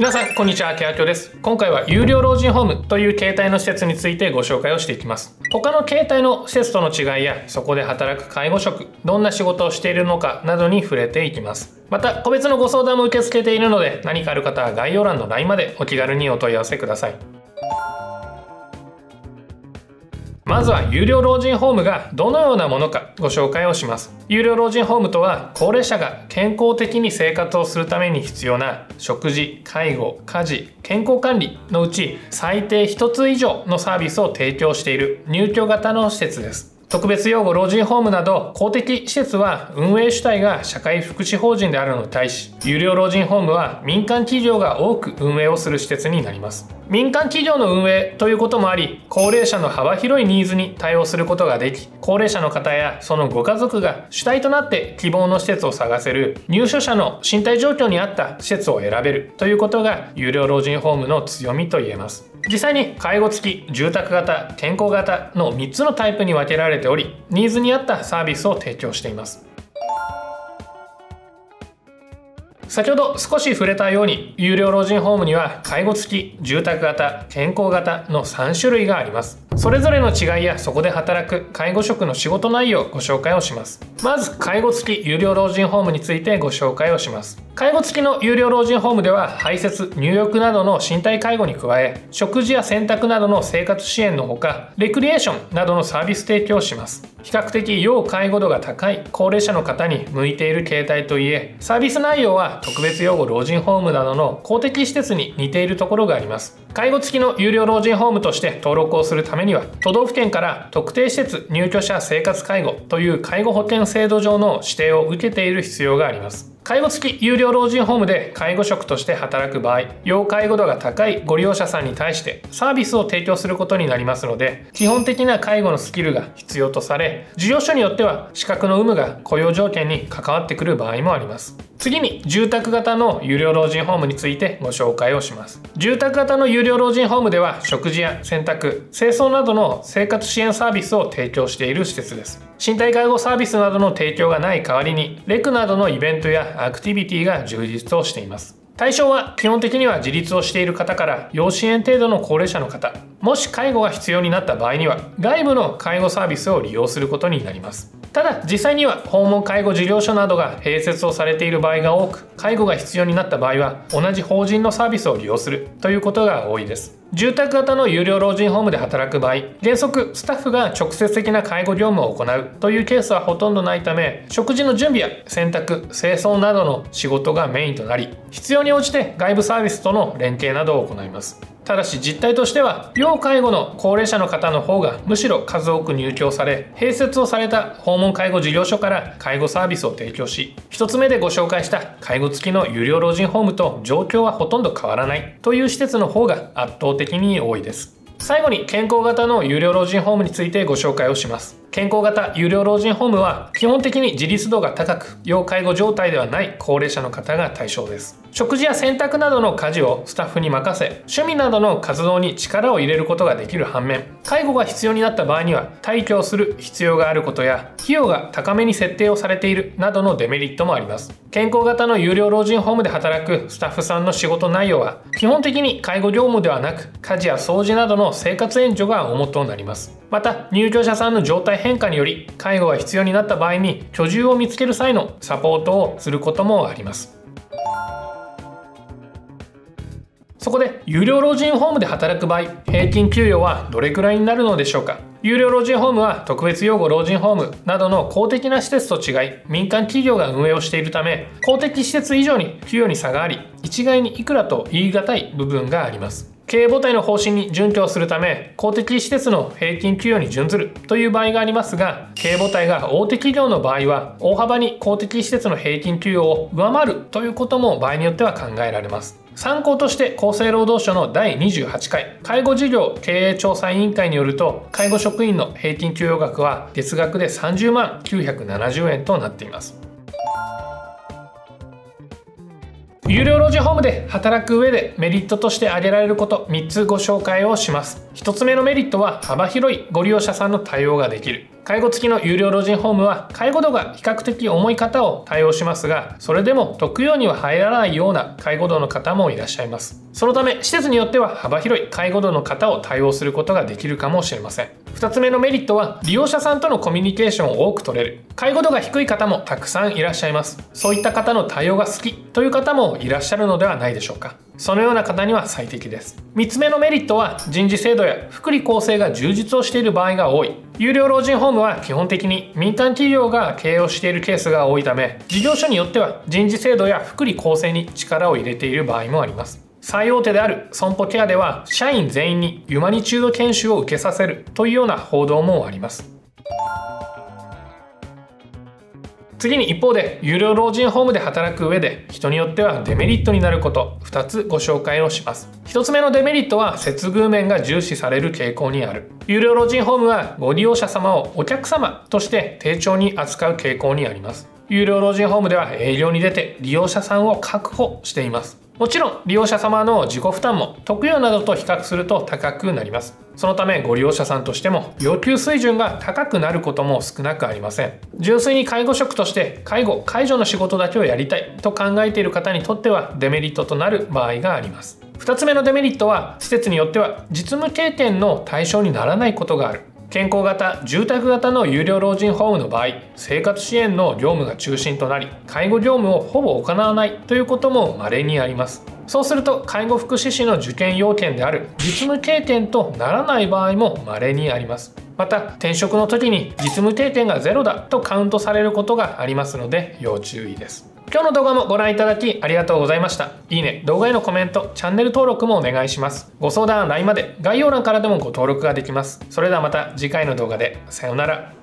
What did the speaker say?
皆さんこんにちは。ケアキョです。今回は有料老人ホームという携帯の施設についてご紹介をしていきます。他の携帯の施設との違いやそこで働く介護職どんな仕事をしているのかなどに触れていきます。また個別のご相談も受け付けているので何かある方は概要欄の LINE までお気軽にお問い合わせください。まずは有料老人ホームがどのようなものかご紹介をします。有料老人ホームとは高齢者が健康的に生活をするために必要な食事介護家事健康管理のうち最低1つ以上のサービスを提供している入居型の施設です。特別養護老人ホームなど公的施設は運営主体が社会福祉法人であるのに対し有料老人ホームは民間企業が多く運営をする施設になります。民間企業の運営ということもあり高齢者の幅広いニーズに対応することができ高齢者の方やそのご家族が主体となって希望の施設を探せる入所者の身体状況に合った施設を選べるということが有料老人ホームの強みと言えます。実際に介護付き住宅型健康型の3つのタイプに分けられておりニーズに合ったサービスを提供しています。先ほど少し触れたように有料老人ホームには介護付き住宅型健康型の3種類があります。それぞれの違いやそこで働く介護職の仕事内容をご紹介をします。まず介護付き有料老人ホームについてご紹介をします。介護付きの有料老人ホームでは排泄入浴などの身体介護に加え食事や洗濯などの生活支援のほかレクリエーションなどのサービス提供をします。比較的要介護度が高い高齢者の方に向いている形態といえサービス内容は特別養護老人ホームなどの公的施設に似ているところがあります。介護付きの有料老人ホームとして登録をするためにには都道府県から特定施設入居者生活介護という介護保険制度上の指定を受けている必要があります。介護付き有料老人ホームで介護職として働く場合要介護度が高いご利用者さんに対してサービスを提供することになりますので基本的な介護のスキルが必要とされ事業所によっては資格の有無が雇用条件に関わってくる場合もあります。次に住宅型の有料老人ホームについてご紹介をします。住宅型の有料老人ホームでは食事や洗濯清掃などの生活支援サービスを提供している施設です。身体介護サービスなどの提供がない代わりにレクなどのイベントやアクティビティが充実をしています。対象は基本的には自立をしている方から要支援程度の高齢者の方。もし介護が必要になった場合には外部の介護サービスを利用することになります。ただ実際には訪問介護事業所などが併設をされている場合が多く介護が必要になった場合は同じ法人のサービスを利用するということが多いです。住宅型の有料老人ホームで働く場合原則スタッフが直接的な介護業務を行う。というケースはほとんどないため食事の準備や洗濯清掃などの仕事がメインとなり必要に応じて外部サービスとの連携などを行います。ただし実態としては要介護の高齢者の方の方がむしろ数多く入居され併設をされた訪問介護事業所から介護サービスを提供し1つ目でご紹介した介護付きの有料老人ホームと状況はほとんど変わらない。という施設の方が圧倒的的に多いです。最後に健康型の有料老人ホームについてご紹介をします。健康型有料老人ホームは基本的に自立度が高く要介護状態ではない高齢者の方が対象です。食事や洗濯などの家事をスタッフに任せ趣味などの活動に力を入れることができる反面介護が必要になった場合には退去をする必要があることや費用が高めに設定をされているなどのデメリットもあります。健康型の有料老人ホームで働くスタッフさんの仕事内容は基本的に介護業務ではなく家事や掃除などの生活援助が主となります。また入居者さんの状態変化により介護が必要になった場合に居住を見つける際のサポートをすることもあります。そこで有料老人ホームで働く場合平均給与はどれくらいになるのでしょうか？有料老人ホームは特別養護老人ホームなどの公的な施設と違い民間企業が運営をしているため公的施設以上に給与に差があり一概にいくらと言い難い部分があります。経営母体の方針に準拠するため公的施設の平均給与に準ずるという場合がありますが経営母体が大手企業の場合は大幅に公的施設の平均給与を上回るということも場合によっては考えられます。参考として厚生労働省の第28回介護事業経営調査委員会によると介護職員の平均給与額は月額で30万970円となっています。有料老人ホームで働く上でメリットとして挙げられること3つご紹介をします。1つ目のメリットは幅広いご利用者さんの対応ができる。介護付きの有料老人ホームは介護度が比較的重い方を対応しますがそれでも特養には入らないような介護度の方もいらっしゃいます。そのため施設によっては幅広い介護度の方を対応することができるかもしれません。2つ目のメリットは利用者さんとのコミュニケーションを多く取れる。介護度が低い方もたくさんいらっしゃいます。そういった方の対応が好きという方もいらっしゃるのではないでしょうか。そのような方には最適です。3つ目のメリットは人事制度や福利厚生が充実をしている場合が多い。有料老人ホームは基本的に民間企業が経営をしているケースが多いため事業所によっては人事制度や福利厚生に力を入れている場合もあります。最大手である損保ケアでは社員全員にユマニチュード研修を受けさせるというような報道もあります。次に一方で有料老人ホームで働く上で人によってはデメリットになること。2つご紹介をします。1つ目のデメリットは接遇面が重視される傾向にある。有料老人ホームはご利用者様をお客様として丁重に扱う傾向にあります。有料老人ホームでは営業に出て利用者さんを確保しています。もちろん利用者様の自己負担も特養などと比較すると高くなります。そのためご利用者さんとしても要求水準が高くなることも少なくありません。純粋に介護職として介護介助の仕事だけをやりたいと考えている方にとってはデメリットとなる場合があります。2つ目のデメリットは施設によっては実務経験の対象にならないことがある。健康型住宅型の有料老人ホームの場合生活支援の業務が中心となり介護業務をほぼ行わないということも稀にあります。そうすると介護福祉士の受験要件である実務経験とならない場合も稀にあります。また転職の時に実務経験がゼロだとカウントされることがありますので要注意です。今日の動画もご覧いただきありがとうございました。いいね、動画へのコメント、チャンネル登録もお願いします。ご相談 LINE まで概要欄からでもご登録ができます。それではまた次回の動画で。さようなら。